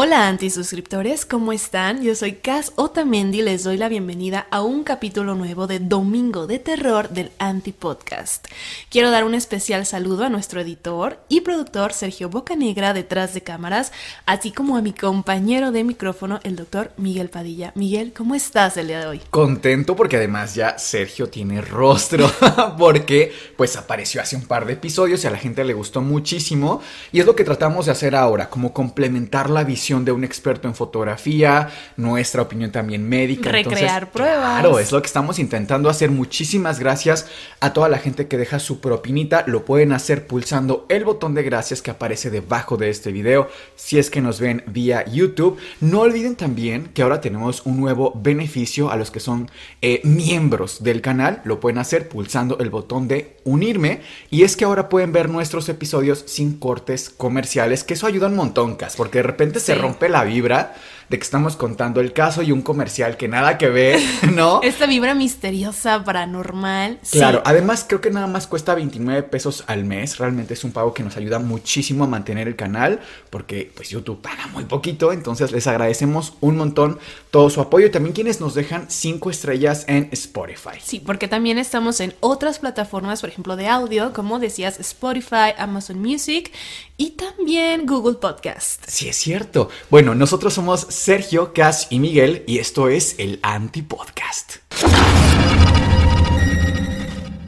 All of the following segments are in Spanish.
Hola antisuscriptores, ¿cómo están? Yo soy Cas Otamendi y les doy la bienvenida a un capítulo nuevo de Domingo de Terror del Antipodcast. Quiero dar un especial saludo a nuestro editor y productor Sergio Bocanegra detrás de cámaras, así como a mi compañero de micrófono, el doctor Miguel Padilla. Miguel, ¿cómo estás el día de hoy? Contento porque además ya Sergio tiene rostro, porque pues apareció hace un par de episodios y a la gente le gustó muchísimo y es lo que tratamos de hacer ahora, como complementar la visión de un experto en fotografía, nuestra opinión también médica. Recrear pruebas. Claro, es lo que estamos intentando hacer. Muchísimas gracias a toda la gente que deja su propinita. Lo pueden hacer pulsando el botón de gracias que aparece debajo de este video si es que nos ven vía YouTube. No olviden también que ahora tenemos un nuevo beneficio a los que son eh, miembros del canal. Lo pueden hacer pulsando el botón de unirme. Y es que ahora pueden ver nuestros episodios sin cortes comerciales, que eso ayuda un montón, Cas, porque de repente se rompe la vibra de que estamos contando el caso y un comercial que nada que ver, ¿no? Esta vibra misteriosa, paranormal. Claro, además creo que nada más cuesta 29 pesos al mes. Realmente es un pago que nos ayuda muchísimo a mantener el canal porque pues YouTube paga muy poquito. Entonces les agradecemos un montón todo su apoyo y también quienes nos dejan 5 estrellas en Spotify. Sí, porque también estamos en otras plataformas, por ejemplo, de audio, como decías, Spotify, Amazon Music y también Google Podcast. Sí, es cierto. Bueno, nosotros somos Sergio, Cass y Miguel y esto es el Anti-Podcast.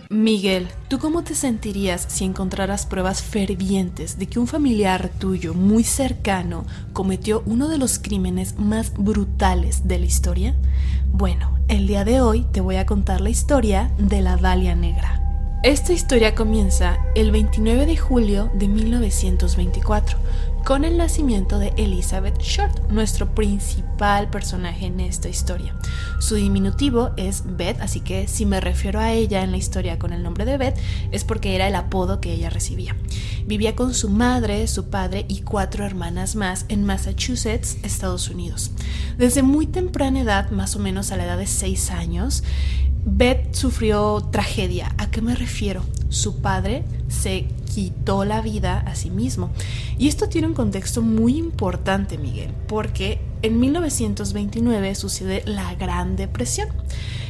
Miguel, ¿tú cómo te sentirías si encontraras pruebas fervientes de que un familiar tuyo muy cercano cometió uno de los crímenes más brutales de la historia? Bueno, el día de hoy te voy a contar la historia de la Dalia Negra. Esta historia comienza el 29 de julio de 1924 con el nacimiento de Elizabeth Short, nuestro principal personaje en esta historia. Su diminutivo es Beth, así que si me refiero a ella en la historia con el nombre de Beth es porque era el apodo que ella recibía. Vivía con su madre, su padre y cuatro hermanas más en Massachusetts, Estados Unidos. Desde muy temprana edad, más o menos a la edad de 6 años, Beth sufrió tragedia. ¿A qué me refiero? Su padre se quitó la vida a sí mismo. Y esto tiene un contexto muy importante, Miguel, porque en 1929 sucede la Gran Depresión.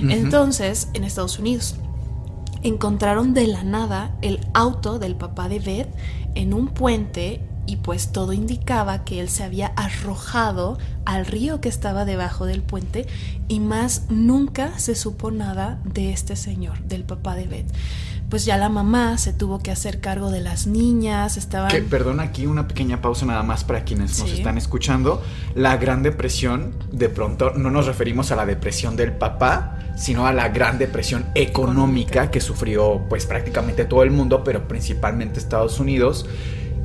Entonces, en Estados Unidos, encontraron de la nada el auto del papá de Beth en un puente y pues todo indicaba que él se había arrojado al río que estaba debajo del puente y más nunca se supo nada de este señor, del papá de Beth. Pues ya la mamá se tuvo que hacer cargo de las niñas, estaban... Que, perdón, aquí una pequeña pausa nada más para quienes nos están escuchando. La Gran Depresión, de pronto no nos referimos a la depresión del papá, sino a la Gran Depresión económica Económica. que sufrió pues prácticamente todo el mundo, pero principalmente Estados Unidos.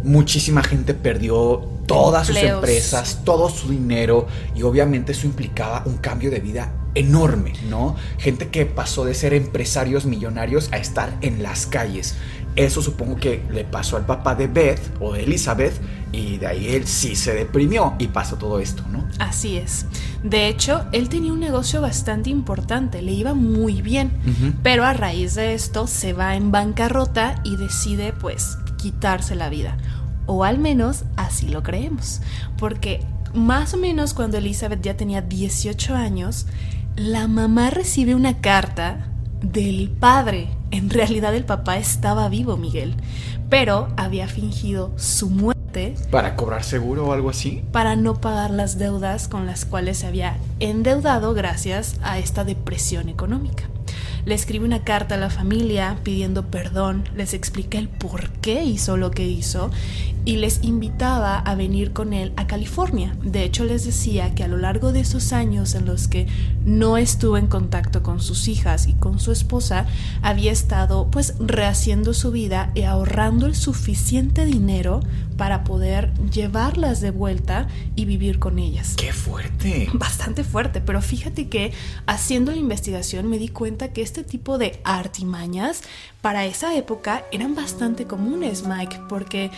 Muchísima gente perdió todas sus empresas, todo su dinero y obviamente eso implicaba un cambio de vida enorme, ¿no? Gente que pasó de ser empresarios millonarios a estar en las calles. Eso supongo que le pasó al papá de Beth o de Elizabeth y de ahí él sí se deprimió y pasó todo esto, ¿no? Así es. De hecho, él tenía un negocio bastante importante, le iba muy bien, pero a raíz de esto se va en bancarrota y decide pues quitarse la vida. O al menos así lo creemos. Porque más o menos cuando Elizabeth ya tenía 18 años, la mamá recibe una carta del padre. En realidad el papá estaba vivo, Miguel, pero había fingido su muerte Para cobrar seguro o algo así. para no pagar las deudas con las cuales se había endeudado gracias a esta depresión económica. Le escribe una carta a la familia pidiendo perdón, les explica el por qué hizo lo que hizo y les invitaba a venir con él a California. De hecho, les decía que a lo largo de esos años en los que no estuvo en contacto con sus hijas y con su esposa, había estado pues rehaciendo su vida y ahorrando el suficiente dinero para poder llevarlas de vuelta y vivir con ellas. ¡Qué fuerte! Bastante fuerte, pero fíjate que haciendo la investigación me di cuenta que este tipo de artimañas para esa época eran bastante comunes, Mike, porque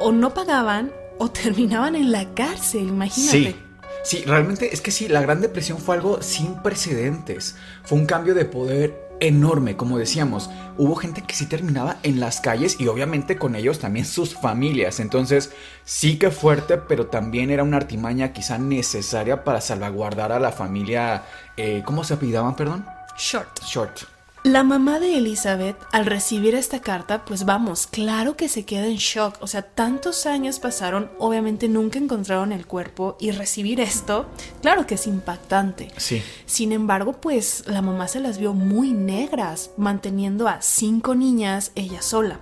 o no pagaban o terminaban en la cárcel, imagínate. Sí. Sí, realmente es que sí, la Gran Depresión fue algo sin precedentes. Fue un cambio de poder enorme, como decíamos. Hubo gente que sí terminaba en las calles y obviamente con ellos también sus familias. Entonces, sí que fuerte, pero también era una artimaña quizá necesaria para salvaguardar a la familia. Eh, ¿Cómo se apellidaban, perdón? Short. Short. La mamá de Elizabeth, al recibir esta carta, pues vamos, claro que se queda en shock. O sea, tantos años pasaron, obviamente nunca encontraron el cuerpo y recibir esto, claro que es impactante. Sí. Sin embargo, pues la mamá se las vio muy negras, manteniendo a cinco niñas ella sola.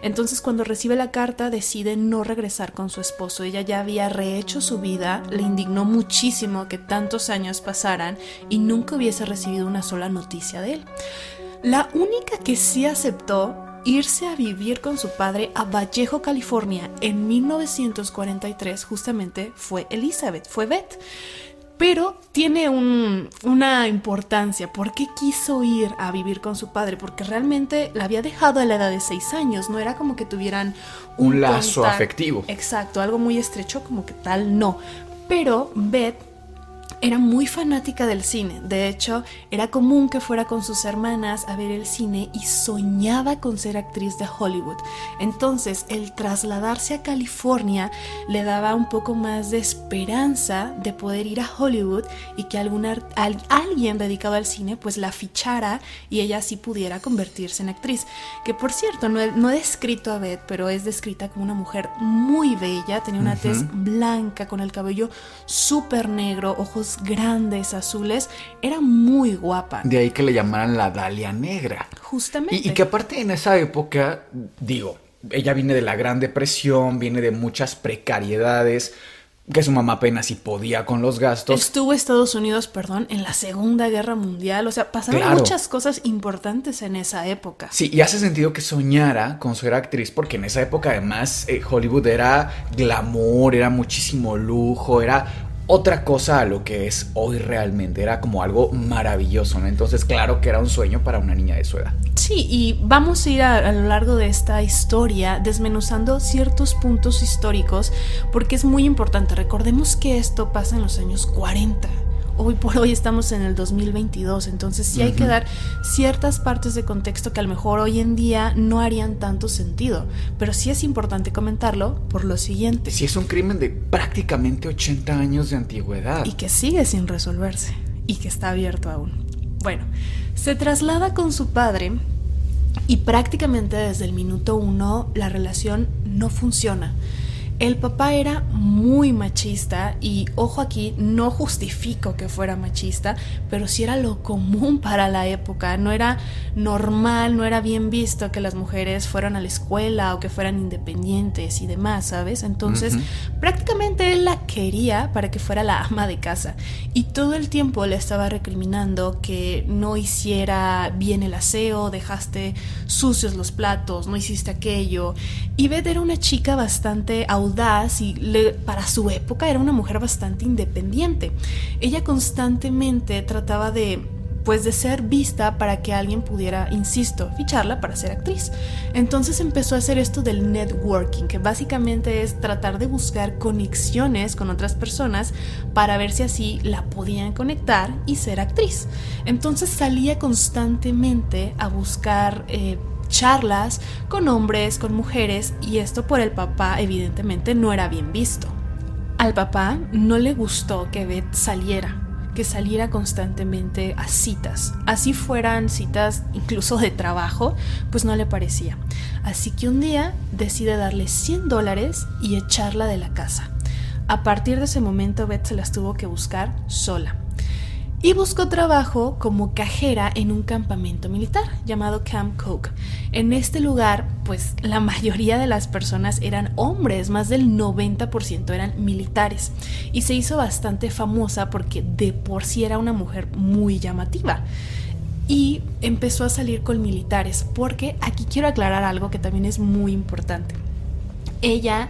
Entonces cuando recibe la carta decide no regresar con su esposo. Ella ya había rehecho su vida, le indignó muchísimo que tantos años pasaran y nunca hubiese recibido una sola noticia de él. La única que sí aceptó irse a vivir con su padre a Vallejo, California en 1943 justamente fue Elizabeth, fue Beth. Pero tiene un, una importancia. ¿Por qué quiso ir a vivir con su padre? Porque realmente la había dejado a la edad de seis años. No era como que tuvieran Un lazo afectivo. Exacto, algo muy estrecho como que tal, no. Pero Beth era muy fanática del cine. De hecho, era común que fuera con sus hermanas a ver el cine y soñaba con ser actriz de Hollywood. Entonces, el trasladarse a California le daba un poco más de esperanza de poder ir a Hollywood y que algún ar- al- alguien dedicado al cine pues la fichara y ella así pudiera convertirse en actriz. Que por cierto, no no he descrito a Beth, pero es descrita como una mujer muy bella, tenía una tez blanca con el cabello súper negro, ojos grandes, azules, era muy guapa. De ahí que le llamaran la Dalia Negra. Justamente. Y, y que aparte en esa época, digo, ella viene de la Gran Depresión, viene de muchas precariedades, que su mamá apenas si podía con los gastos. Estuvo Estados Unidos, perdón, en la Segunda Guerra Mundial. O sea, pasaron Claro. muchas cosas importantes en esa época. Sí, y hace sentido que soñara con ser actriz, porque en esa época además eh, Hollywood era glamour, era muchísimo lujo, era otra cosa a lo que es hoy realmente, era como algo maravilloso, ¿no? Entonces claro que era un sueño para una niña de su edad. Sí, y vamos a ir a, a lo largo de esta historia desmenuzando ciertos puntos históricos porque es muy importante. Recordemos que esto pasa en los años 40. Hoy por hoy estamos en el 2022, entonces sí hay que dar ciertas partes de contexto que a lo mejor hoy en día no harían tanto sentido, pero sí es importante comentarlo por lo siguiente. Sí, es un crimen de prácticamente 80 años de antigüedad. y que sigue sin resolverse y que está abierto aún. Bueno, se traslada con su padre y prácticamente desde el minuto uno la relación no funciona. El papá era muy machista y ojo aquí, no justifico que fuera machista, pero sí era lo común para la época. No era normal, no era bien visto que las mujeres fueran a la escuela o que fueran independientes y demás, ¿sabes? Entonces, prácticamente él la quería para que fuera la ama de casa y todo el tiempo le estaba recriminando que no hiciera bien el aseo, dejaste sucios los platos, no hiciste aquello. Y Beth era una chica bastante audaz y para su época era una mujer bastante independiente. Ella constantemente trataba de pues de ser vista para que alguien pudiera, insisto, ficharla para ser actriz. Entonces empezó a hacer esto del networking, que básicamente es tratar de buscar conexiones con otras personas para ver si así la podían conectar y ser actriz. Entonces salía constantemente a buscar eh, charlas con hombres, con mujeres, y esto por el papá evidentemente no era bien visto. Al papá no le gustó que Beth saliera, que saliera constantemente a citas. Así fueran citas incluso de trabajo, pues no le parecía. Así que un día decide darle 100 dólares y echarla de la casa. A partir de ese momento Beth se las tuvo que buscar sola. Y buscó trabajo como cajera en un campamento militar llamado Camp Coke. En este lugar pues la mayoría de las personas eran hombres, más del 90% eran militares. Y se hizo bastante famosa porque de por sí era una mujer muy llamativa. Y empezó a salir con militares, porque aquí quiero aclarar algo que también es muy importante. Ella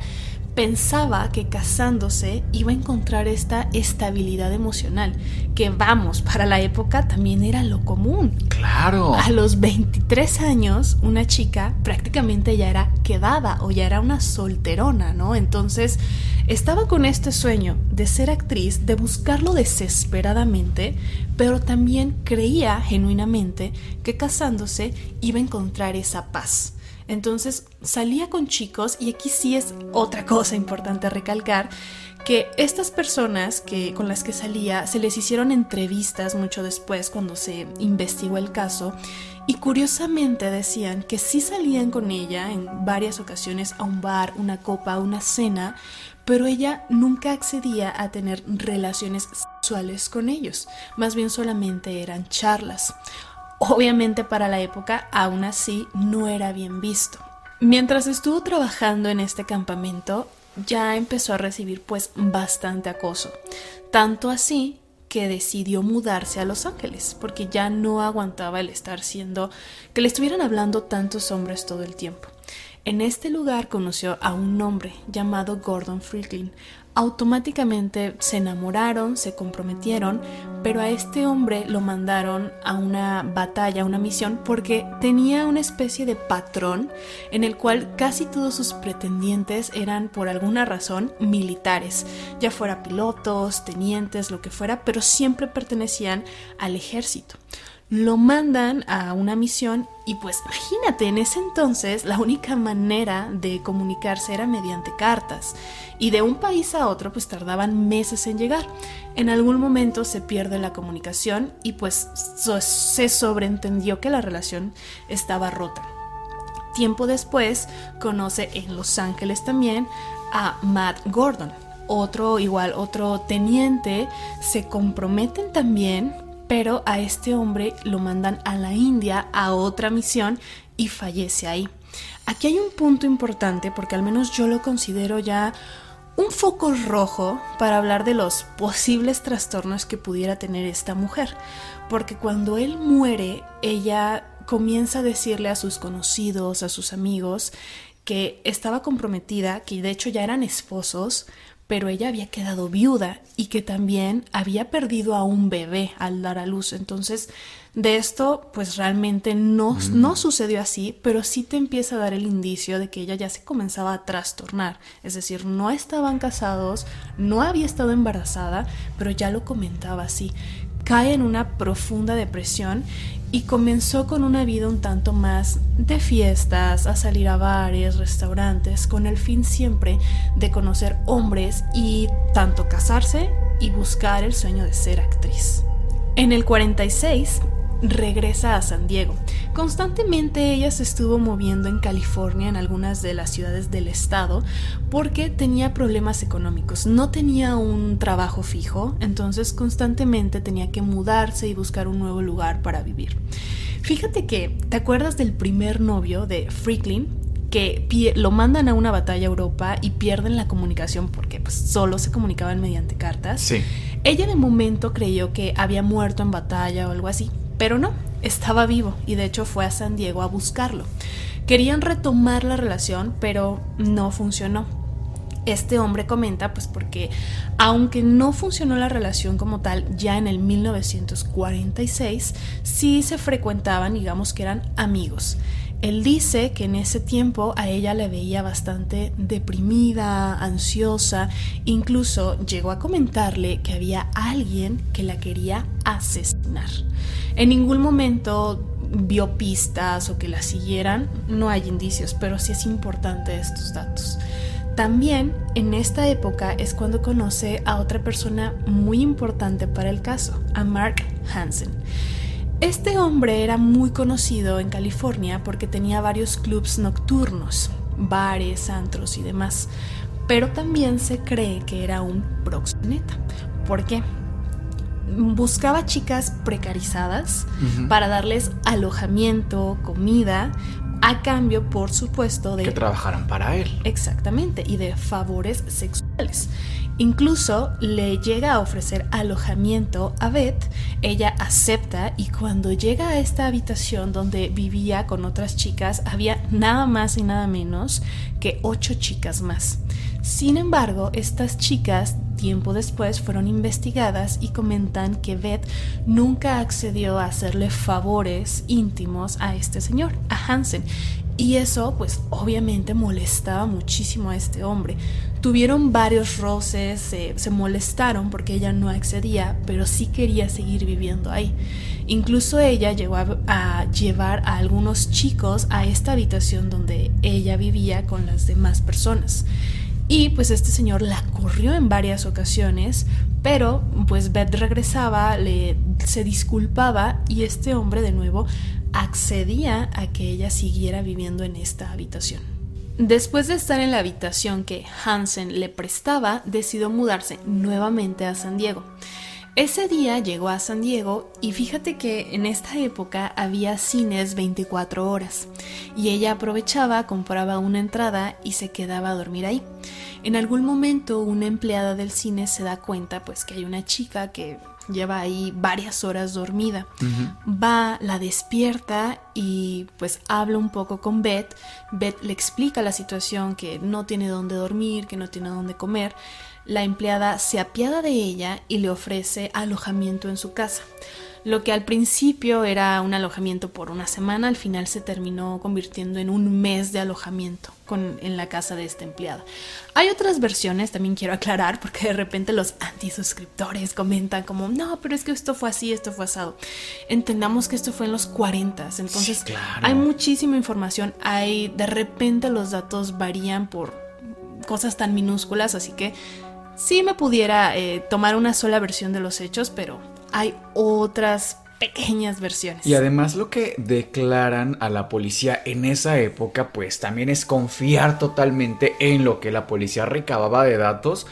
pensaba que casándose iba a encontrar esta estabilidad emocional, que vamos, para la época también era lo común. Claro. A los 23 años, una chica prácticamente ya era quedada o ya era una solterona, ¿no? Entonces, estaba con este sueño de ser actriz, de buscarlo desesperadamente, pero también creía genuinamente que casándose iba a encontrar esa paz. Entonces salía con chicos y aquí sí es otra cosa importante recalcar que estas personas que con las que salía se les hicieron entrevistas mucho después cuando se investigó el caso y curiosamente decían que sí salían con ella en varias ocasiones a un bar, una copa, una cena, pero ella nunca accedía a tener relaciones sexuales con ellos, más bien solamente eran charlas. Obviamente para la época aún así no era bien visto. Mientras estuvo trabajando en este campamento, ya empezó a recibir pues bastante acoso. Tanto así que decidió mudarse a Los Ángeles, porque ya no aguantaba el estar siendo que le estuvieran hablando tantos hombres todo el tiempo. En este lugar conoció a un hombre llamado Gordon Franklin, automáticamente se enamoraron, se comprometieron, pero a este hombre lo mandaron a una batalla, a una misión, porque tenía una especie de patrón en el cual casi todos sus pretendientes eran por alguna razón militares, ya fuera pilotos, tenientes, lo que fuera, pero siempre pertenecían al ejército lo mandan a una misión y pues imagínate, en ese entonces la única manera de comunicarse era mediante cartas y de un país a otro pues tardaban meses en llegar. En algún momento se pierde la comunicación y pues se sobreentendió que la relación estaba rota. Tiempo después conoce en Los Ángeles también a Matt Gordon, otro igual, otro teniente, se comprometen también pero a este hombre lo mandan a la India a otra misión y fallece ahí. Aquí hay un punto importante porque al menos yo lo considero ya un foco rojo para hablar de los posibles trastornos que pudiera tener esta mujer, porque cuando él muere, ella comienza a decirle a sus conocidos, a sus amigos, que estaba comprometida, que de hecho ya eran esposos, pero ella había quedado viuda y que también había perdido a un bebé al dar a luz. Entonces, de esto, pues realmente no, mm. no sucedió así, pero sí te empieza a dar el indicio de que ella ya se comenzaba a trastornar. Es decir, no estaban casados, no había estado embarazada, pero ya lo comentaba así. Cae en una profunda depresión y comenzó con una vida un tanto más de fiestas, a salir a bares, restaurantes, con el fin siempre de conocer hombres y tanto casarse y buscar el sueño de ser actriz. En el 46, regresa a San Diego. Constantemente ella se estuvo moviendo en California, en algunas de las ciudades del estado, porque tenía problemas económicos. No tenía un trabajo fijo, entonces constantemente tenía que mudarse y buscar un nuevo lugar para vivir. Fíjate que, ¿te acuerdas del primer novio de Freaklin? que lo mandan a una batalla a Europa y pierden la comunicación porque pues, solo se comunicaban mediante cartas. Sí. Ella de momento creyó que había muerto en batalla o algo así, pero no, estaba vivo y de hecho fue a San Diego a buscarlo. Querían retomar la relación, pero no funcionó. Este hombre comenta, pues porque aunque no funcionó la relación como tal, ya en el 1946 sí se frecuentaban, digamos que eran amigos. Él dice que en ese tiempo a ella le veía bastante deprimida, ansiosa, incluso llegó a comentarle que había alguien que la quería asesinar. En ningún momento vio pistas o que la siguieran, no hay indicios, pero sí es importante estos datos. También en esta época es cuando conoce a otra persona muy importante para el caso, a Mark Hansen. Este hombre era muy conocido en California porque tenía varios clubs nocturnos, bares, antros y demás, pero también se cree que era un proxeneta. ¿Por qué? buscaba chicas precarizadas para darles alojamiento, comida, a cambio, por supuesto, de... Que trabajaran para él. Exactamente, y de favores sexuales. Incluso le llega a ofrecer alojamiento a Beth, ella acepta y cuando llega a esta habitación donde vivía con otras chicas había nada más y nada menos que ocho chicas más. Sin embargo, estas chicas tiempo después fueron investigadas y comentan que Beth nunca accedió a hacerle favores íntimos a este señor, a Hansen. Y eso, pues obviamente molestaba muchísimo a este hombre. Tuvieron varios roces, se molestaron porque ella no accedía, pero sí quería seguir viviendo ahí. Incluso ella llegó a, a, llevar a algunos chicos a esta habitación donde ella vivía con las demás personas. Y pues este señor la corrió en varias ocasiones, pero pues Beth regresaba, le, se disculpaba y este hombre de nuevo accedía a que ella siguiera viviendo en esta habitación. Después de estar en la habitación que Hansen le prestaba, decidió mudarse nuevamente a San Diego. Ese día llegó a San Diego y fíjate que en esta época había cines 24 horas y ella aprovechaba, compraba una entrada y se quedaba a dormir ahí. En algún momento una empleada del cine se da cuenta pues que hay una chica que lleva ahí varias horas dormida. Va, la despierta y pues habla un poco con Beth. Beth le explica la situación, que no tiene dónde dormir, que no tiene dónde comer. La empleada se apiada de ella y le ofrece alojamiento en su casa. Lo que al principio era un alojamiento por una semana, al final se terminó convirtiendo en un mes de alojamiento con, en la casa de esta empleada. Hay otras versiones, también quiero aclarar, porque de repente los antisuscriptores comentan como, no, pero es que esto fue así, esto fue asado. Entendamos que esto fue en los 40, entonces hay muchísima información, hay, de repente los datos varían por cosas tan minúsculas, así que sí me pudiera eh, tomar una sola versión de los hechos, pero hay otras pequeñas versiones. Y además lo que declaran a la policía en esa época, pues también es confiar totalmente en lo que la policía recababa de datos.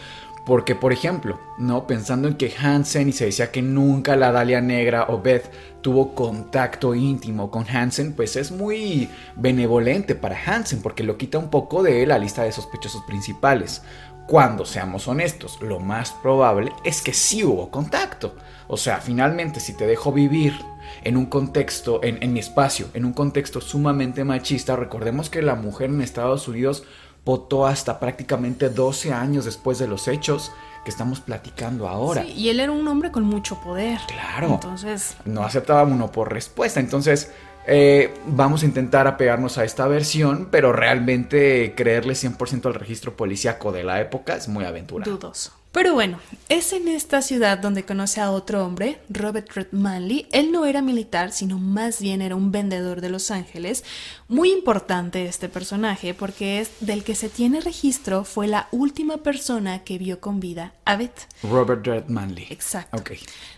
Porque, por ejemplo, ¿no? Pensando en que Hansen y se decía que nunca la Dalia Negra o Beth tuvo contacto íntimo con Hansen, pues es muy benevolente para Hansen porque lo quita un poco de la lista de sospechosos principales. Cuando seamos honestos, lo más probable es que sí hubo contacto. O sea, finalmente si te dejo vivir en un contexto, en, mi espacio, en un contexto sumamente machista, recordemos que la mujer en Estados Unidos votó hasta prácticamente 12 años después de los hechos que estamos platicando ahora. Sí, y él era un hombre con mucho poder. Claro. Entonces... No aceptaba uno por respuesta. Entonces, eh, vamos a intentar apegarnos a esta versión, pero realmente creerle 100% al registro policíaco de la época es muy aventurado. Dudoso. Pero bueno, es en esta ciudad donde conoce a otro hombre, Robert Red Manley. Él no era militar, sino más bien era un vendedor de Los Ángeles. Muy importante este personaje porque es del que se tiene registro, fue la última persona que vio con vida a Beth. Robert Red Manley. Exacto. Ok.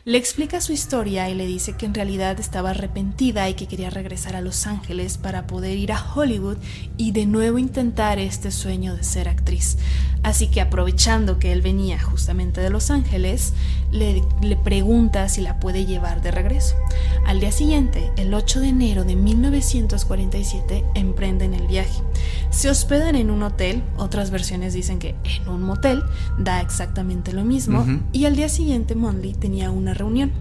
Le explica su historia y le dice que en realidad estaba arrepentida y que quería regresar a Los Ángeles para poder ir a Hollywood y de nuevo intentar este sueño de ser actriz. Así que aprovechando que él venía justamente de Los Ángeles, le, le, pregunta si la puede llevar de regreso. Al día siguiente, el 8 de enero de 1947, emprenden el viaje. Se hospedan en un hotel, otras versiones dicen que en un motel, da exactamente lo mismo, uh -huh. y al día siguiente Monley tenía una reunión.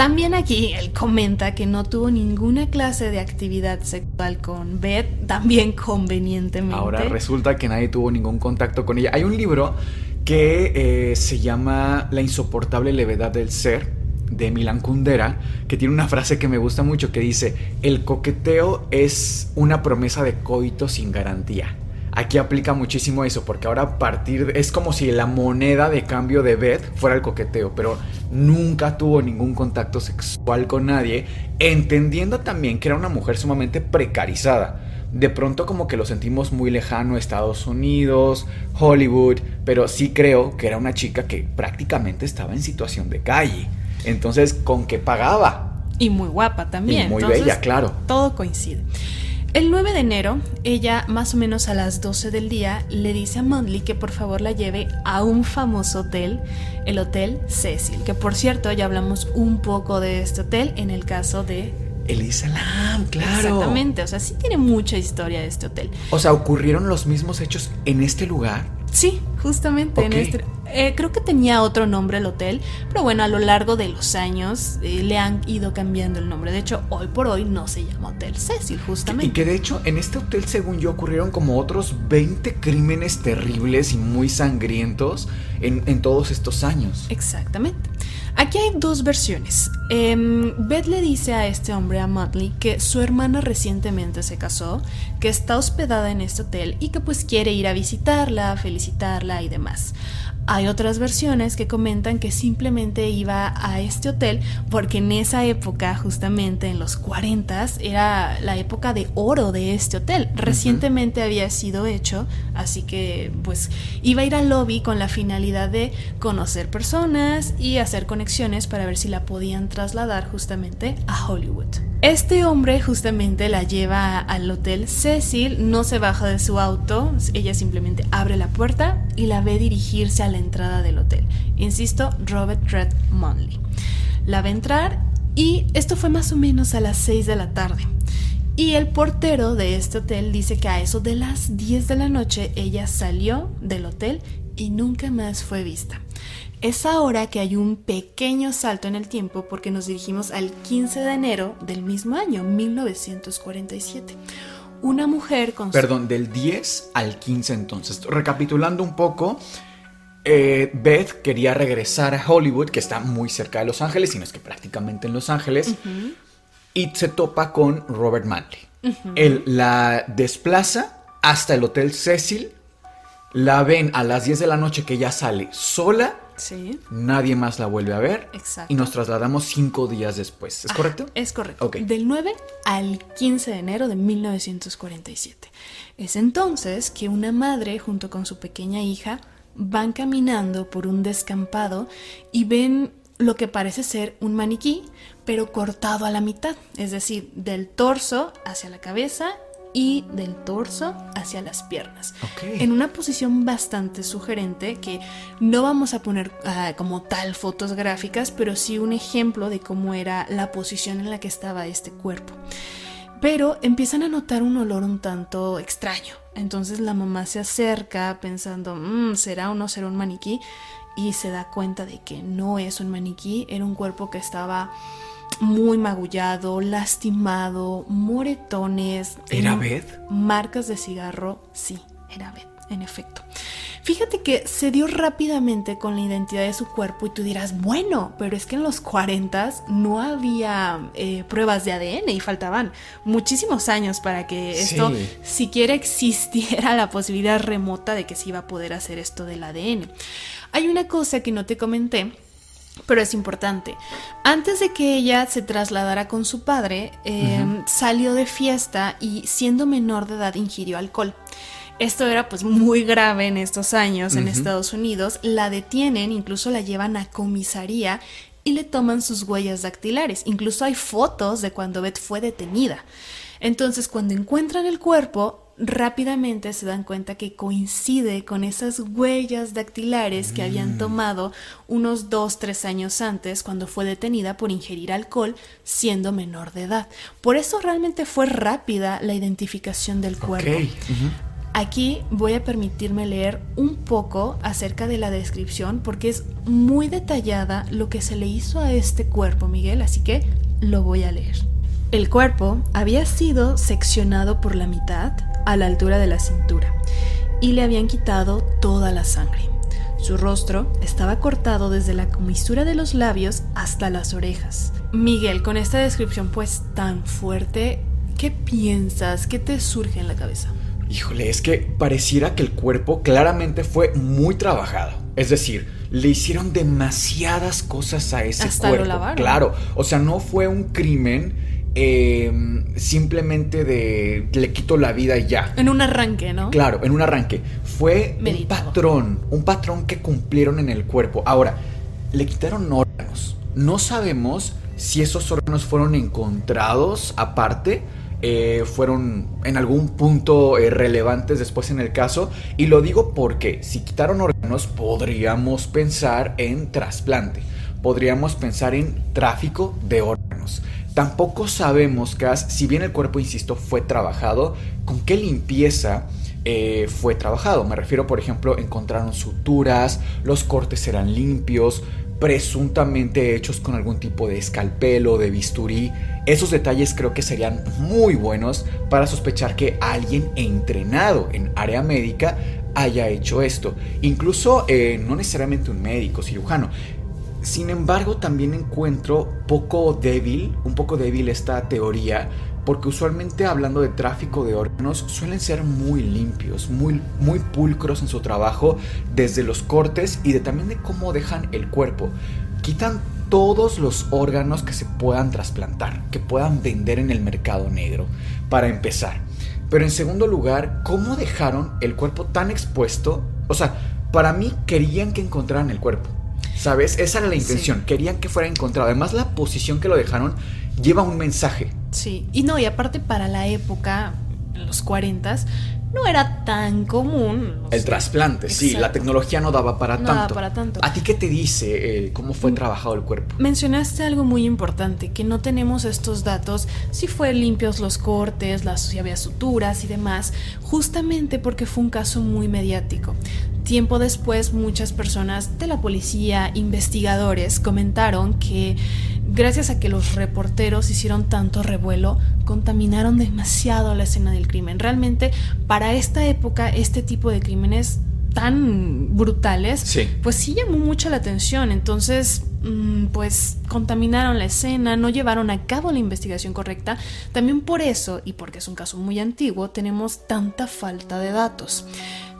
También aquí él comenta que no tuvo ninguna clase de actividad sexual con Beth, también convenientemente. Ahora resulta que nadie tuvo ningún contacto con ella. Hay un libro que eh, se llama La insoportable levedad del ser de Milan Kundera, que tiene una frase que me gusta mucho que dice, el coqueteo es una promesa de coito sin garantía. Aquí aplica muchísimo eso, porque ahora partir es como si la moneda de cambio de Beth fuera el coqueteo, pero nunca tuvo ningún contacto sexual con nadie, entendiendo también que era una mujer sumamente precarizada. De pronto como que lo sentimos muy lejano Estados Unidos, Hollywood, pero sí creo que era una chica que prácticamente estaba en situación de calle. Entonces, ¿con qué pagaba? Y muy guapa también. Y muy Entonces, bella, claro. Todo coincide. El 9 de enero, ella más o menos a las 12 del día le dice a Mondley que por favor la lleve a un famoso hotel, el Hotel Cecil, que por cierto ya hablamos un poco de este hotel en el caso de Elisa Lam, claro. Exactamente, o sea, sí tiene mucha historia este hotel. O sea, ocurrieron los mismos hechos en este lugar. Sí, justamente en este. eh, creo que tenía otro nombre el hotel, pero bueno, a lo largo de los años eh, le han ido cambiando el nombre. De hecho, hoy por hoy no se llama Hotel Cecil, justamente. Y que de hecho en este hotel, según yo, ocurrieron como otros 20 crímenes terribles y muy sangrientos en, en todos estos años. Exactamente. Aquí hay dos versiones. Em, Beth le dice a este hombre, a Motley, que su hermana recientemente se casó, que está hospedada en este hotel y que pues quiere ir a visitarla, felicitarla y demás. Hay otras versiones que comentan que simplemente iba a este hotel porque en esa época, justamente en los 40, era la época de oro de este hotel. Recientemente había sido hecho, así que pues iba a ir al lobby con la finalidad de conocer personas y hacer conexiones para ver si la podían trasladar justamente a Hollywood. Este hombre justamente la lleva al hotel Cecil, no se baja de su auto, ella simplemente abre la puerta y la ve dirigirse a la entrada del hotel. Insisto, Robert Red Monley. La ve entrar y esto fue más o menos a las 6 de la tarde. Y el portero de este hotel dice que a eso de las 10 de la noche ella salió del hotel y nunca más fue vista. Es ahora que hay un pequeño salto en el tiempo porque nos dirigimos al 15 de enero del mismo año, 1947. Una mujer con Perdón, del 10 al 15 entonces. Recapitulando un poco, eh, Beth quería regresar a Hollywood, que está muy cerca de Los Ángeles, sino es que prácticamente en Los Ángeles, y se topa con Robert Manley. Él la desplaza hasta el Hotel Cecil, la ven a las 10 de la noche que ella sale sola, Sí. nadie más la vuelve a ver, Exacto. y nos trasladamos cinco días después. ¿Es correcto? Es correcto. Ok. Del 9 al 15 de enero de 1947. Es entonces que una madre junto con su pequeña hija van caminando por un descampado y ven lo que parece ser un maniquí, pero cortado a la mitad, es decir, del torso hacia la cabeza y del torso hacia las piernas. En una posición bastante sugerente que no vamos a poner ah, como tal fotos gráficas, pero sí un ejemplo de cómo era la posición en la que estaba este cuerpo. Pero empiezan a notar un olor un tanto extraño. Entonces la mamá se acerca pensando, "Mm, ¿será o no será un maniquí? Y se da cuenta de que no es un maniquí, era un cuerpo que estaba muy magullado, lastimado, moretones. ¿Era Beth? Marcas de cigarro, sí, era Beth, en efecto. Fíjate que se dio rápidamente con la identidad de su cuerpo y tú dirás, bueno, pero es que en los 40 no había eh, pruebas de ADN y faltaban muchísimos años para que esto Sí. siquiera existiera la posibilidad remota de que se iba a poder hacer esto del ADN. Hay una cosa que no te comenté, pero es importante. Antes de que ella se trasladara con su padre, eh, salió de fiesta y siendo menor de edad ingirió alcohol. Esto era pues muy grave en estos años en Estados Unidos. La detienen, incluso la llevan a comisaría y le toman sus huellas dactilares. Incluso hay fotos de cuando Beth fue detenida. Entonces cuando encuentran el cuerpo, rápidamente se dan cuenta que coincide con esas huellas dactilares que habían tomado unos dos, tres años antes cuando fue detenida por ingerir alcohol siendo menor de edad. Por eso realmente fue rápida la identificación del cuerpo. Aquí voy a permitirme leer un poco acerca de la descripción porque es muy detallada lo que se le hizo a este cuerpo, Miguel, así que lo voy a leer. El cuerpo había sido seccionado por la mitad a la altura de la cintura y le habían quitado toda la sangre. Su rostro estaba cortado desde la comisura de los labios hasta las orejas. Miguel, con esta descripción pues tan fuerte, ¿qué piensas? ¿Qué te surge en la cabeza? Híjole, es que pareciera que el cuerpo claramente fue muy trabajado. Es decir, le hicieron demasiadas cosas a ese Hasta lo cuerpo. lavaron. Claro, o sea, no fue un crimen eh, simplemente de le quito la vida y ya. En un arranque, ¿no? Claro, en un arranque. Fue un patrón, un patrón que cumplieron en el cuerpo. Ahora, le quitaron órganos. No sabemos si esos órganos fueron encontrados aparte, eh, fueron en algún punto eh, relevantes después en el caso. Y lo digo porque si quitaron órganos, podríamos pensar en trasplante. Podríamos pensar en tráfico de órganos. Tampoco sabemos, Cas, si bien el cuerpo, insisto, fue trabajado, con qué limpieza eh, fue trabajado. Me refiero, por ejemplo, encontraron suturas, los cortes eran limpios, presuntamente hechos con algún tipo de escalpelo, de bisturí. Esos detalles creo que serían muy buenos para sospechar que alguien entrenado en área médica haya hecho esto. Incluso eh, no necesariamente un médico, cirujano. Sin embargo, también encuentro poco débil, un poco débil esta teoría porque usualmente hablando de tráfico de órganos suelen ser muy limpios, muy, muy pulcros en su trabajo, desde los cortes y de, también de cómo dejan el cuerpo. Quitan todos los órganos que se puedan trasplantar, que puedan vender en el mercado negro, para empezar. Pero en segundo lugar, ¿cómo dejaron el cuerpo tan expuesto? O sea, para mí querían que encontraran el cuerpo. ¿Sabes? Esa era la intención. Querían que fuera encontrado. Además, la posición que lo dejaron lleva un mensaje. Sí, y no, y aparte para la época, los 40 no era tan común. El trasplante, sí, la tecnología no daba para tanto. para tanto. ¿A ti qué te dice eh, cómo fue mm. trabajado el cuerpo? Mencionaste algo muy importante, que no tenemos estos datos, si fue limpios los cortes, las, si había suturas y demás, justamente porque fue un caso muy mediático. Tiempo después, muchas personas de la policía, investigadores, comentaron que gracias a que los reporteros hicieron tanto revuelo, contaminaron demasiado la escena del crimen. Realmente, para esta época, este tipo de crímenes tan brutales, pues sí llamó mucho la atención. Entonces, pues contaminaron la escena, no llevaron a cabo la investigación correcta. También por eso, y porque es un caso muy antiguo, tenemos tanta falta de datos.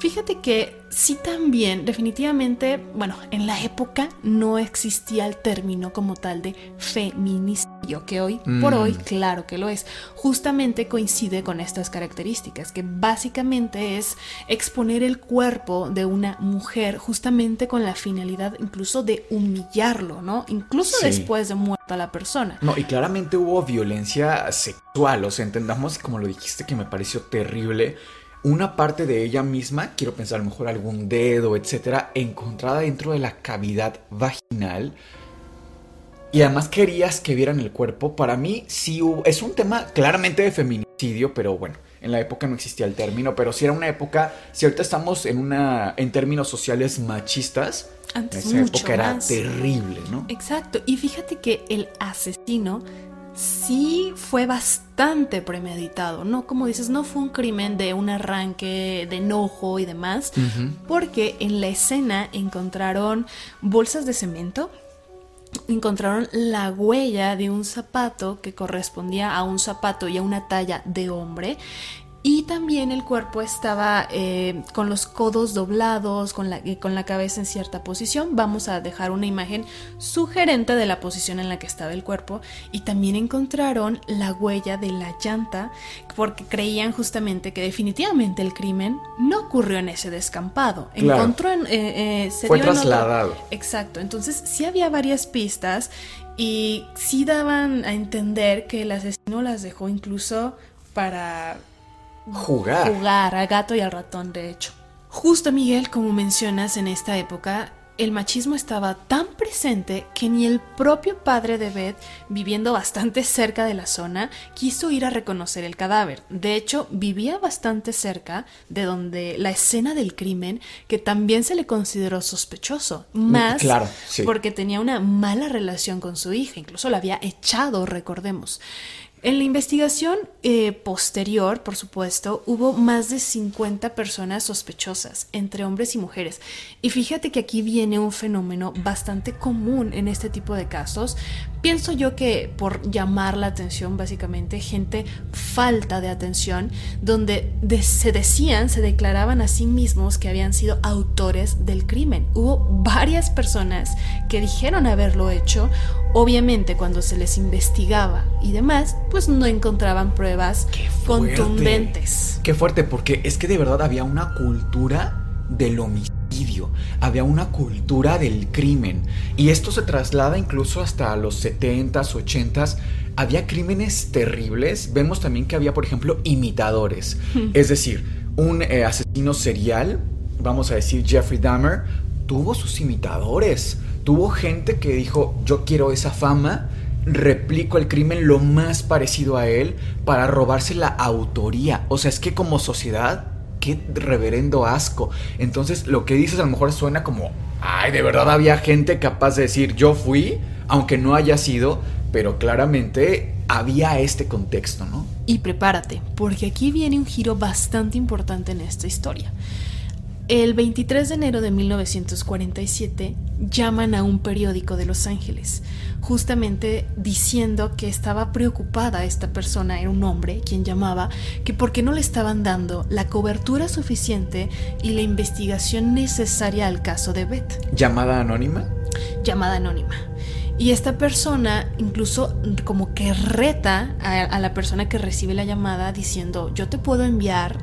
Fíjate que sí también, definitivamente, bueno, en la época no existía el término como tal de feminicidio, que hoy por hoy, mm. claro que lo es. Justamente coincide con estas características, que básicamente es exponer el cuerpo de una mujer justamente con la finalidad incluso de humillarlo, ¿no? Incluso después de muerta la persona. No, y claramente hubo violencia sexual, o sea, entendamos como lo dijiste que me pareció terrible una parte de ella misma, quiero pensar a lo mejor algún dedo, etcétera, encontrada dentro de la cavidad vaginal. Y además querías que vieran el cuerpo. Para mí sí hubo, es un tema claramente de feminicidio, pero bueno, en la época no existía el término, pero sí era una época, si ahorita estamos en una en términos sociales machistas, Antes esa época era terrible, ¿no? Exacto, y fíjate que el asesino sí fue bastante premeditado, ¿no? Como dices, no fue un crimen de un arranque de enojo y demás, porque en la escena encontraron bolsas de cemento, encontraron la huella de un zapato que correspondía a un zapato y a una talla de hombre y también el cuerpo estaba eh, con los codos doblados, con la, eh, con la cabeza en cierta posición. Vamos a dejar una imagen sugerente de la posición en la que estaba el cuerpo. Y también encontraron la huella de la llanta, porque creían justamente que definitivamente el crimen no ocurrió en ese descampado. Encontró en, eh, Fue trasladado. Exacto. Entonces sí había varias pistas y sí daban a entender que el asesino las dejó incluso para Jugar. Jugar al gato y al ratón, de hecho. Justo, Miguel, como mencionas, en esta época el machismo estaba tan presente que ni el propio padre de Beth, viviendo bastante cerca de la zona, quiso ir a reconocer el cadáver. De hecho, vivía bastante cerca de donde la escena del crimen, que también se le consideró sospechoso, más claro, porque tenía una mala relación con su hija, incluso la había echado, recordemos. En la investigación eh, posterior, por supuesto, hubo más de 50 personas sospechosas, entre hombres y mujeres. Y fíjate que aquí viene un fenómeno bastante común en este tipo de casos. Pienso yo que por llamar la atención, básicamente, gente falta de atención, donde se decían, se declaraban a sí mismos que habían sido autores del crimen. Hubo varias personas que dijeron haberlo hecho. Obviamente, cuando se les investigaba y demás, pues no encontraban pruebas contundentes. Qué fuerte, porque es que de verdad había una cultura del homicidio, había una cultura del crimen. Y esto se traslada incluso hasta los 70s, 80s. Había crímenes terribles. Vemos también que había, por ejemplo, imitadores. Es decir, un eh, asesino serial, vamos a decir Jeffrey Dahmer, tuvo sus imitadores. Tuvo gente que dijo, yo quiero esa fama replico el crimen lo más parecido a él para robarse la autoría. O sea, es que como sociedad, qué reverendo asco. Entonces, lo que dices a lo mejor suena como, ay, de verdad había gente capaz de decir, yo fui, aunque no haya sido, pero claramente había este contexto, ¿no? Y prepárate, porque aquí viene un giro bastante importante en esta historia. El 23 de enero de 1947 llaman a un periódico de Los Ángeles, justamente diciendo que estaba preocupada esta persona, era un hombre quien llamaba, que por qué no le estaban dando la cobertura suficiente y la investigación necesaria al caso de Beth. ¿Llamada anónima? Llamada anónima. Y esta persona incluso como que reta a, la persona que recibe la llamada diciendo, yo te puedo enviar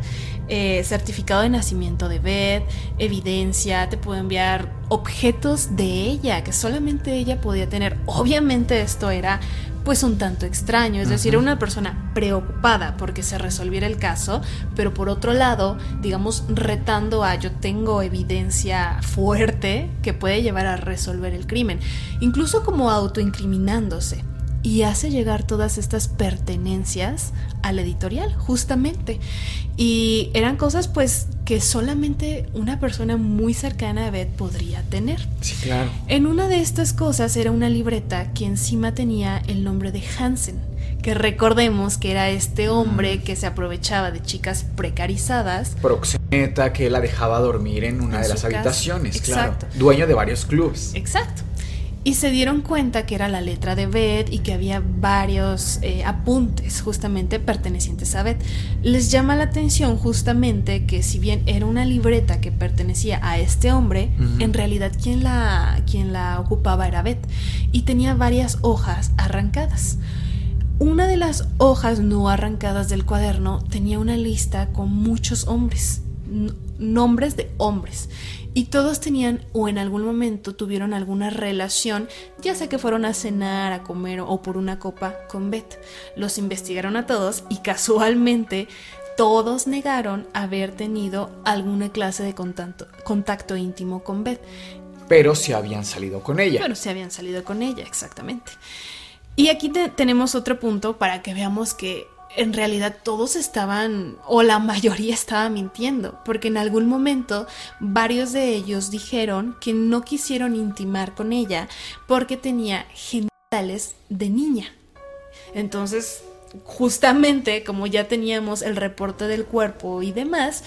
eh, certificado de nacimiento de Beth, evidencia, te puedo enviar objetos de ella que solamente ella podía tener. Obviamente esto era pues un tanto extraño, es decir, una persona preocupada porque se resolviera el caso, pero por otro lado, digamos, retando a yo tengo evidencia fuerte que puede llevar a resolver el crimen, incluso como autoincriminándose y hace llegar todas estas pertenencias al editorial, justamente. Y eran cosas pues que solamente una persona muy cercana a Beth podría tener. Sí, claro. En una de estas cosas era una libreta que encima tenía el nombre de Hansen, que recordemos que era este hombre que se aprovechaba de chicas precarizadas. Proxeneta que la dejaba dormir en una de las habitaciones, Exacto. claro. Dueño de varios clubes. Exacto y se dieron cuenta que era la letra de Beth y que había varios eh, apuntes justamente pertenecientes a Beth. Les llama la atención justamente que si bien era una libreta que pertenecía a este hombre, en realidad quien la, quien la ocupaba era Beth y tenía varias hojas arrancadas. Una de las hojas no arrancadas del cuaderno tenía una lista con muchos hombres, nombres de hombres y todos tenían o en algún momento tuvieron alguna relación, ya sea que fueron a cenar, a comer o por una copa con Beth. Los investigaron a todos y casualmente todos negaron haber tenido alguna clase de contacto, contacto íntimo con Beth. Pero se habían salido con ella. Pero se habían salido con ella, exactamente. Y aquí tenemos otro punto para que veamos que en realidad todos estaban, o la mayoría estaba mintiendo, porque en algún momento varios de ellos dijeron que no quisieron intimar con ella porque tenía genitales de niña. Entonces, justamente como ya teníamos el reporte del cuerpo y demás,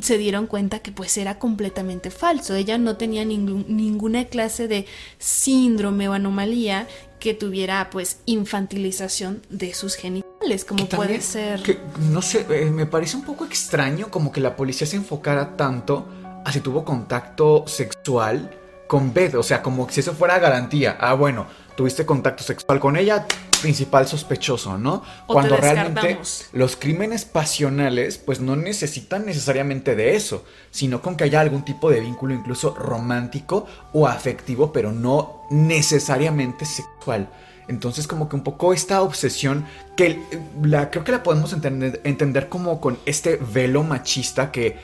se dieron cuenta que pues era completamente falso. Ella no tenía ninguna clase de síndrome o anomalía que tuviera pues infantilización de sus genitales, como puede ser... Que, no sé, eh, me parece un poco extraño como que la policía se enfocara tanto a si tuvo contacto sexual con Beth, o sea, como si eso fuera garantía. Ah, bueno, tuviste contacto sexual con ella, principal sospechoso, ¿no? Cuando realmente los crímenes pasionales pues no necesitan necesariamente de eso, sino con que haya algún tipo de vínculo incluso romántico o afectivo, pero no necesariamente sexual. Entonces como que un poco esta obsesión que la creo que la podemos entender, entender como con este velo machista que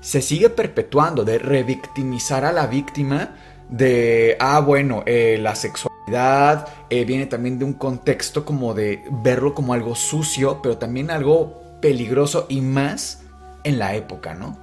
se sigue perpetuando de revictimizar a la víctima de, ah, bueno, eh, la sexualidad eh, viene también de un contexto como de verlo como algo sucio, pero también algo peligroso y más en la época, ¿no?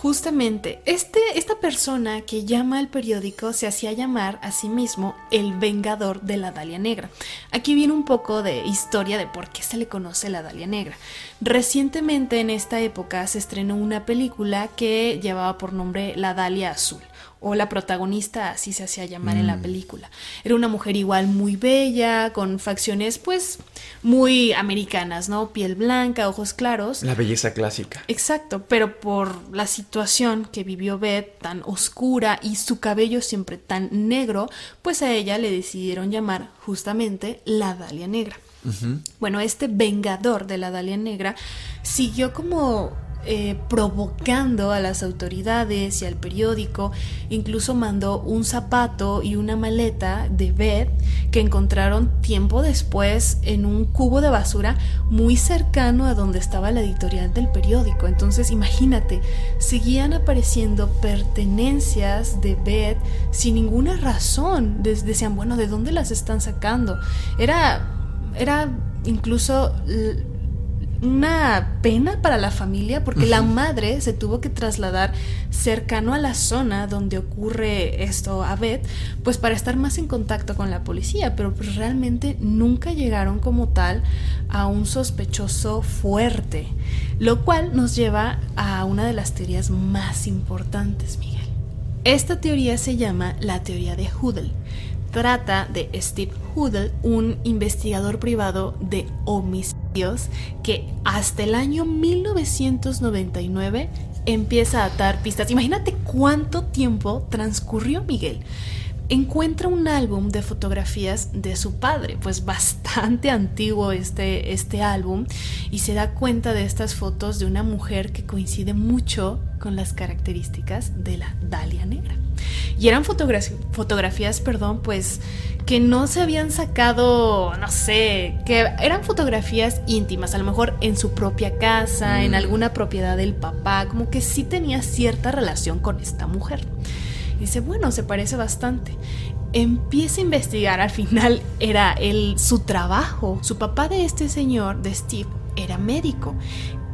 Justamente, este, esta persona que llama al periódico se hacía llamar a sí mismo el Vengador de la Dalia Negra. Aquí viene un poco de historia de por qué se le conoce la Dalia Negra. Recientemente en esta época se estrenó una película que llevaba por nombre La Dalia Azul o la protagonista así se hacía llamar en la mm. película. Era una mujer igual muy bella, con facciones pues muy americanas, ¿no? Piel blanca, ojos claros. La belleza clásica. Exacto, pero por la situación que vivió Beth tan oscura y su cabello siempre tan negro, pues a ella le decidieron llamar justamente la Dalia Negra. Bueno, este vengador de la Dalia Negra siguió como eh, provocando a las autoridades y al periódico, incluso mandó un zapato y una maleta de Beth que encontraron tiempo después en un cubo de basura muy cercano a donde estaba la editorial del periódico. Entonces, imagínate, seguían apareciendo pertenencias de Beth sin ninguna razón. decían, bueno, ¿de dónde las están sacando? Era, era incluso una pena para la familia porque la madre se tuvo que trasladar cercano a la zona donde ocurre esto a Beth, pues para estar más en contacto con la policía, pero pues realmente nunca llegaron como tal a un sospechoso fuerte, lo cual nos lleva a una de las teorías más importantes, Miguel. Esta teoría se llama la teoría de Hudel trata de Steve Hoodle, un investigador privado de homicidios que hasta el año 1999 empieza a atar pistas. Imagínate cuánto tiempo transcurrió Miguel. Encuentra un álbum de fotografías de su padre, pues bastante antiguo este, este álbum, y se da cuenta de estas fotos de una mujer que coincide mucho con las características de la Dalia Negra. Y eran fotografías, perdón, pues que no se habían sacado, no sé, que eran fotografías íntimas, a lo mejor en su propia casa, en mm. alguna propiedad del papá, como que sí tenía cierta relación con esta mujer. dice, bueno, se parece bastante. Empieza a investigar, al final era el, su trabajo. Su papá de este señor, de Steve, era médico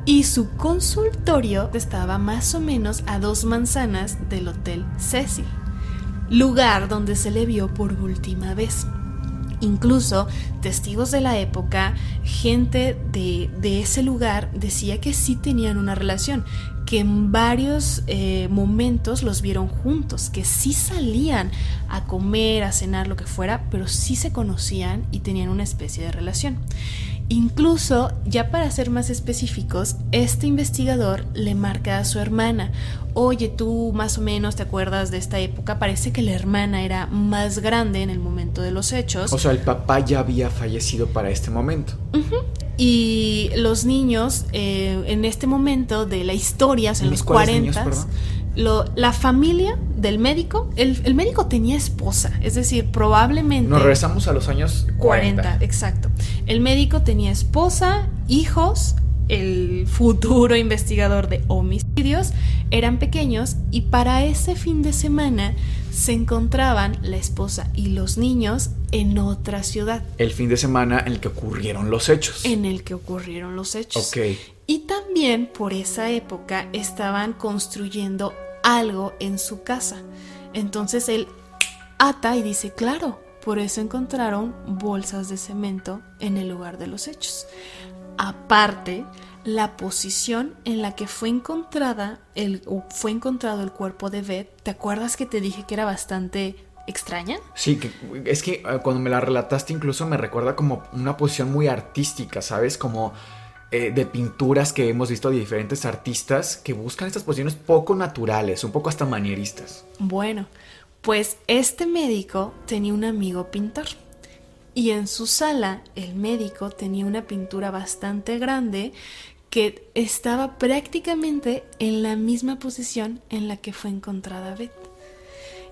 y su consultorio estaba más o menos a dos manzanas del Hotel Cecil, lugar donde se le vio por última vez. Incluso testigos de la época, gente de, ese lugar decía que sí tenían una relación, que en varios eh, momentos los vieron juntos, que sí salían a comer, a cenar, lo que fuera, pero sí se conocían y tenían una especie de relación. Incluso, ya para ser más específicos, este investigador le marca a su hermana, oye, tú más o menos te acuerdas de esta época, parece que la hermana era más grande en el momento de los hechos. O sea, el papá ya había fallecido para este momento. Y los niños, eh, en este momento de la historia, en los 40, la familia del médico, el, médico tenía esposa, es decir, probablemente... Nos regresamos a los años 40. 40. Exacto. El médico tenía esposa, hijos, el futuro investigador de homicidios, eran pequeños y para ese fin de semana se encontraban la esposa y los niños en otra ciudad. El fin de semana en el que ocurrieron los hechos. En el que ocurrieron los hechos. Ok. Y también por esa época estaban construyendo algo en su casa. Entonces él ata y dice, claro, por eso encontraron bolsas de cemento en el lugar de los hechos. Aparte, la posición en la que fue encontrada el, fue encontrado el cuerpo de Beth, ¿te acuerdas que te dije que era bastante extraña? Sí, es que eh, cuando me la relataste incluso me recuerda como una posición muy artística, ¿sabes? Como eh, de pinturas que hemos visto de diferentes artistas que buscan estas posiciones poco naturales, un poco hasta manieristas. Bueno, pues este médico tenía un amigo pintor. Y en su sala el médico tenía una pintura bastante grande que estaba prácticamente en la misma posición en la que fue encontrada Beth.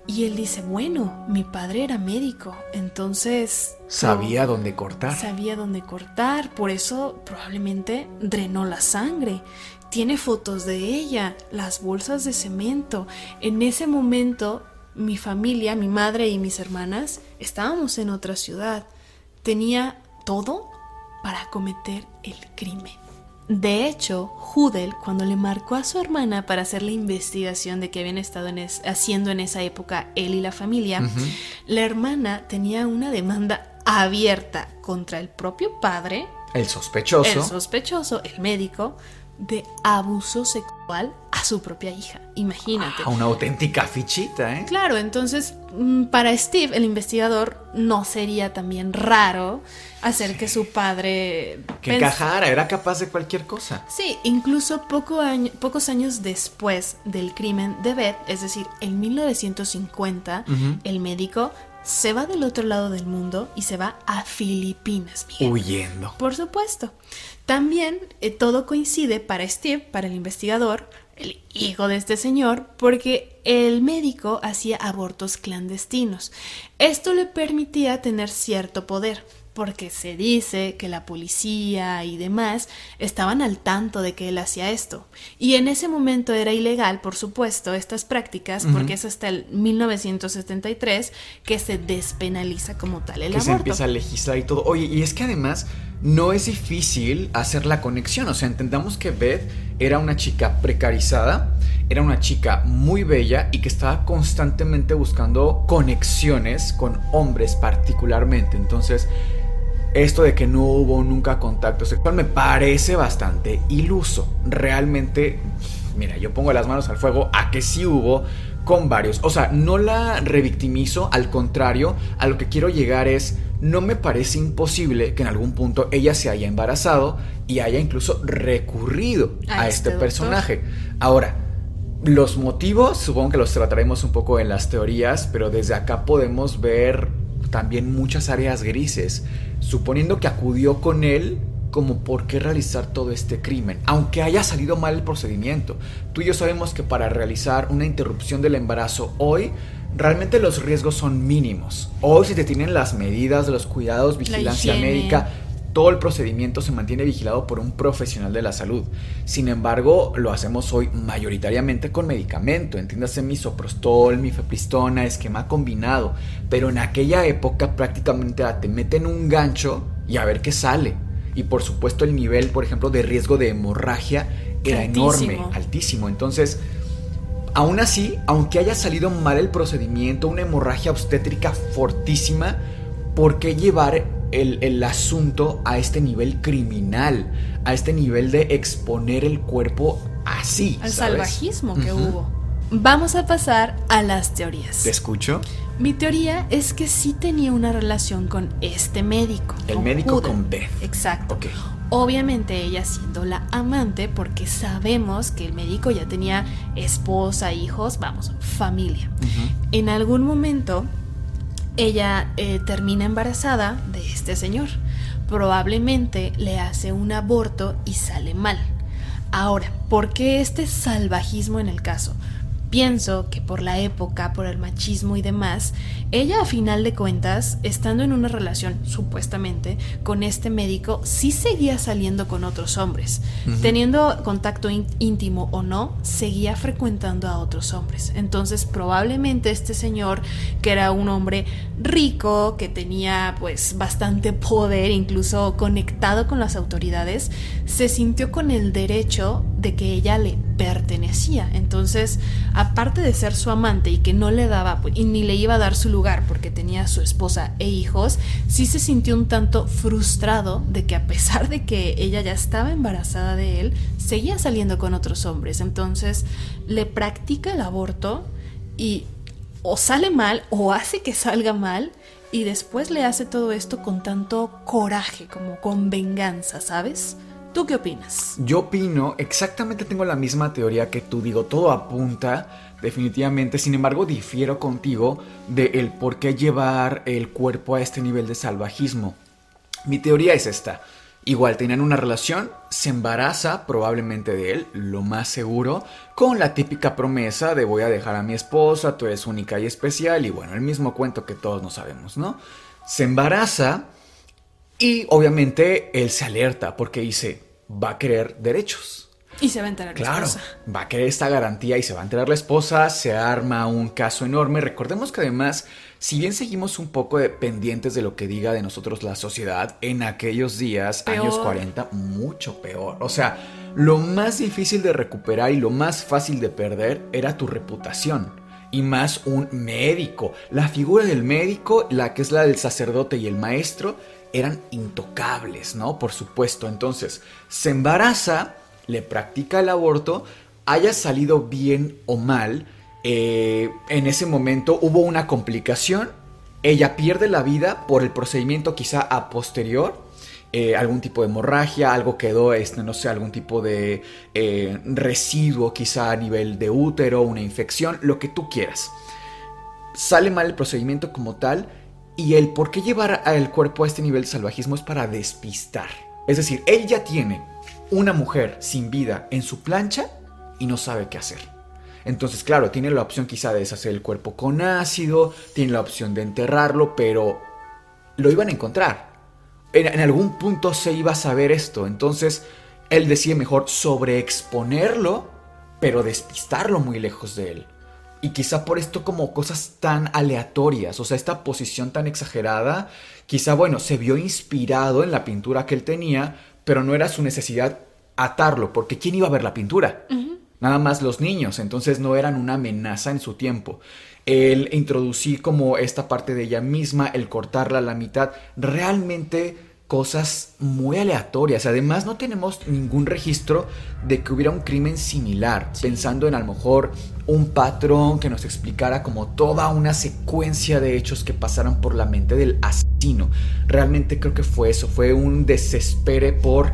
Y él dice, bueno, mi padre era médico, entonces... Sabía dónde cortar. Sabía dónde cortar, por eso probablemente drenó la sangre. Tiene fotos de ella, las bolsas de cemento. En ese momento, mi familia, mi madre y mis hermanas estábamos en otra ciudad. Tenía todo para cometer el crimen. De hecho, Hudel, cuando le marcó a su hermana para hacer la investigación de qué habían estado haciendo en esa época él y la familia, la hermana tenía una demanda abierta contra el propio padre, el sospechoso, el sospechoso, el médico, de abuso sexual a su propia hija. Imagínate. Ah, una auténtica fichita, ¿eh? Claro, entonces mm, para Steve, el investigador, no sería también raro hacer que su padre... Que encajara, era capaz de cualquier cosa. Sí, incluso poco pocos años después del crimen de Beth, es decir, en 1950, el médico se va del otro lado del mundo y se va a Filipinas. Huyendo. Por supuesto. También eh, todo coincide para Steve, para el investigador, el hijo de este señor, porque el médico hacía abortos clandestinos. Esto le permitía tener cierto poder porque se dice que la policía y demás estaban al tanto de que él hacía esto. Y en ese momento era ilegal, por supuesto, estas prácticas, porque es hasta el 1973 que se despenaliza como tal el que aborto. se empieza a legislar y todo. Oye, y es que además no es difícil hacer la conexión. O sea, entendamos que Beth era una chica precarizada, era una chica muy bella y que estaba constantemente buscando conexiones con hombres particularmente. Entonces, esto de que no hubo nunca contacto sexual me parece bastante iluso. Realmente, mira, yo pongo las manos al fuego a que sí hubo con varios. O sea, no la revictimizo, al contrario, a lo que quiero llegar es, no me parece imposible que en algún punto ella se haya embarazado y haya incluso recurrido a, A este, este personaje. Ahora, los motivos supongo que los trataremos un poco en las teorías, pero desde acá podemos ver también muchas áreas grises, suponiendo que acudió con él como por qué realizar todo este crimen, aunque haya salido mal el procedimiento. Tú y yo sabemos que para realizar una interrupción del embarazo hoy, realmente los riesgos son mínimos. Hoy si te tienen las medidas, los cuidados, vigilancia médica, todo el procedimiento se mantiene vigilado por un profesional de la salud. Sin embargo, lo hacemos hoy mayoritariamente con medicamento, entiéndase misoprostol, mifepristona, esquema combinado, pero en aquella época prácticamente te meten un gancho y a ver qué sale. Y por supuesto el nivel, por ejemplo, de riesgo de hemorragia era Altísimo. enorme, altísimo. Entonces, Aún así, aunque haya salido mal el procedimiento, una hemorragia obstétrica fortísima, ¿por qué llevar el, el asunto a este nivel criminal? A este nivel de exponer el cuerpo así. Al ¿sabes? salvajismo que hubo. Vamos a pasar a las teorías. ¿Te escucho? Mi teoría es que sí tenía una relación con este médico. El con médico Judah. con Beth. Exacto. Ok. Obviamente ella siendo la amante, porque sabemos que el médico ya tenía esposa, hijos, vamos, familia. En algún momento ella eh, termina embarazada de este señor. Probablemente le hace un aborto y sale mal. Ahora, ¿por qué este salvajismo en el caso? Pienso que por la época, por el machismo y demás, ella a final de cuentas, estando en una relación, supuestamente, con este médico, sí seguía saliendo con otros hombres. Teniendo contacto ín- íntimo o no, seguía frecuentando a otros hombres. Entonces, probablemente este señor, que era un hombre rico, que tenía pues bastante poder, incluso conectado con las autoridades, se sintió con el derecho de que ella le pertenecía. Entonces, aparte de ser su amante y que no le daba y ni le iba a dar su lugar porque tenía su esposa e hijos, sí se sintió un tanto frustrado de que a pesar de que ella ya estaba embarazada de él, seguía saliendo con otros hombres. Entonces, le practica el aborto y o sale mal o hace que salga mal y después le hace todo esto con tanto coraje, como con venganza, ¿sabes? ¿Tú qué opinas? Yo opino, exactamente tengo la misma teoría que tú, digo, todo apunta definitivamente, sin embargo difiero contigo de el por qué llevar el cuerpo a este nivel de salvajismo. Mi teoría es esta. Igual tenían una relación, se embaraza probablemente de él, lo más seguro, con la típica promesa de voy a dejar a mi esposa, tú eres única y especial, y bueno, el mismo cuento que todos no sabemos, ¿no? Se embaraza y obviamente él se alerta porque dice, va a querer derechos. Y se va a enterar la Claro, esposa. va a querer esta garantía y se va a enterar la esposa, se arma un caso enorme. Recordemos que además, si bien seguimos un poco de pendientes de lo que diga de nosotros la sociedad, en aquellos días, años Peor. 40, mucho peor. O sea, lo más difícil de recuperar y lo más fácil de perder era tu reputación. Y más un médico. La figura del médico, la que es la del sacerdote y el maestro, eran intocables, ¿no? Por supuesto. Entonces, se embaraza, le practica el aborto, haya salido bien o mal, eh, en ese momento hubo una complicación, ella pierde la vida por el procedimiento quizá a posterior, eh, algún tipo de hemorragia, algo quedó, este, no sé, algún tipo de eh, residuo quizá a nivel de útero, una infección, lo que tú quieras. Sale mal el procedimiento como tal y el por qué llevar al cuerpo a este nivel de salvajismo es para despistar. Es decir, él ya tiene una mujer sin vida en su plancha y no sabe qué hacer. Entonces, claro, tiene la opción quizá de deshacer el cuerpo con ácido, tiene la opción de enterrarlo, pero lo iban a encontrar. En, en algún punto se iba a saber esto. Entonces, él decide mejor sobreexponerlo, pero despistarlo muy lejos de él. Y quizá por esto como cosas tan aleatorias, o sea, esta posición tan exagerada, quizá, bueno, se vio inspirado en la pintura que él tenía, pero no era su necesidad atarlo, porque ¿quién iba a ver la pintura? Nada más los niños, entonces no eran una amenaza en su tiempo. El introducir como esta parte de ella misma, el cortarla a la mitad, realmente cosas muy aleatorias. Además, no tenemos ningún registro de que hubiera un crimen similar, pensando en a lo mejor un patrón que nos explicara como toda una secuencia de hechos que pasaran por la mente del asesino. Realmente creo que fue eso, fue un desespere por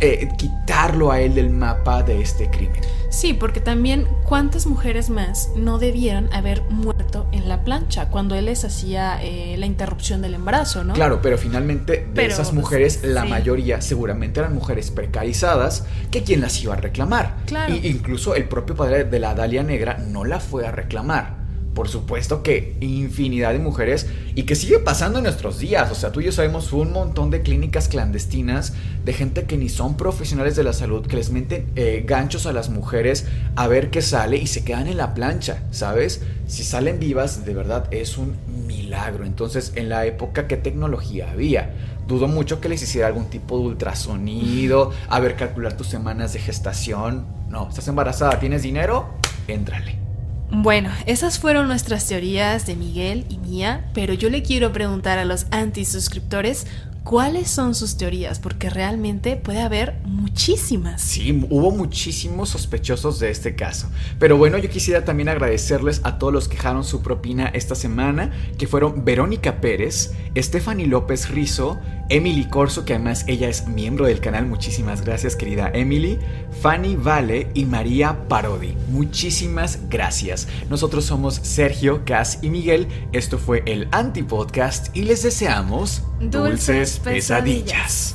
eh, quitarlo a él del mapa de este crimen. Sí, porque también cuántas mujeres más no debieron haber muerto en la plancha cuando él les hacía eh, la interrupción del embarazo, ¿no? Claro, pero finalmente de Pero, esas mujeres, la sí. mayoría seguramente eran mujeres precarizadas que quien las iba a reclamar. Claro. Y incluso el propio padre de la Dalia Negra no la fue a reclamar. Por supuesto que infinidad de mujeres y que sigue pasando en nuestros días. O sea, tú y yo sabemos un montón de clínicas clandestinas de gente que ni son profesionales de la salud, que les meten eh, ganchos a las mujeres a ver qué sale y se quedan en la plancha, ¿sabes? Si salen vivas, de verdad es un milagro. Entonces, en la época, ¿qué tecnología había? Dudo mucho que les hiciera algún tipo de ultrasonido, a ver, calcular tus semanas de gestación. No, estás embarazada, tienes dinero, éntrale. Bueno, esas fueron nuestras teorías de Miguel y mía, pero yo le quiero preguntar a los antisuscriptores cuáles son sus teorías, porque realmente puede haber muchísimas. Sí, hubo muchísimos sospechosos de este caso. Pero bueno, yo quisiera también agradecerles a todos los que dejaron su propina esta semana, que fueron Verónica Pérez, Stephanie López Rizo, Emily Corso, que además ella es miembro del canal, muchísimas gracias querida Emily, Fanny Vale y María Parodi. Muchísimas gracias. Nosotros somos Sergio, Cas y Miguel. Esto fue el Antipodcast y les deseamos Dulces pesadillas.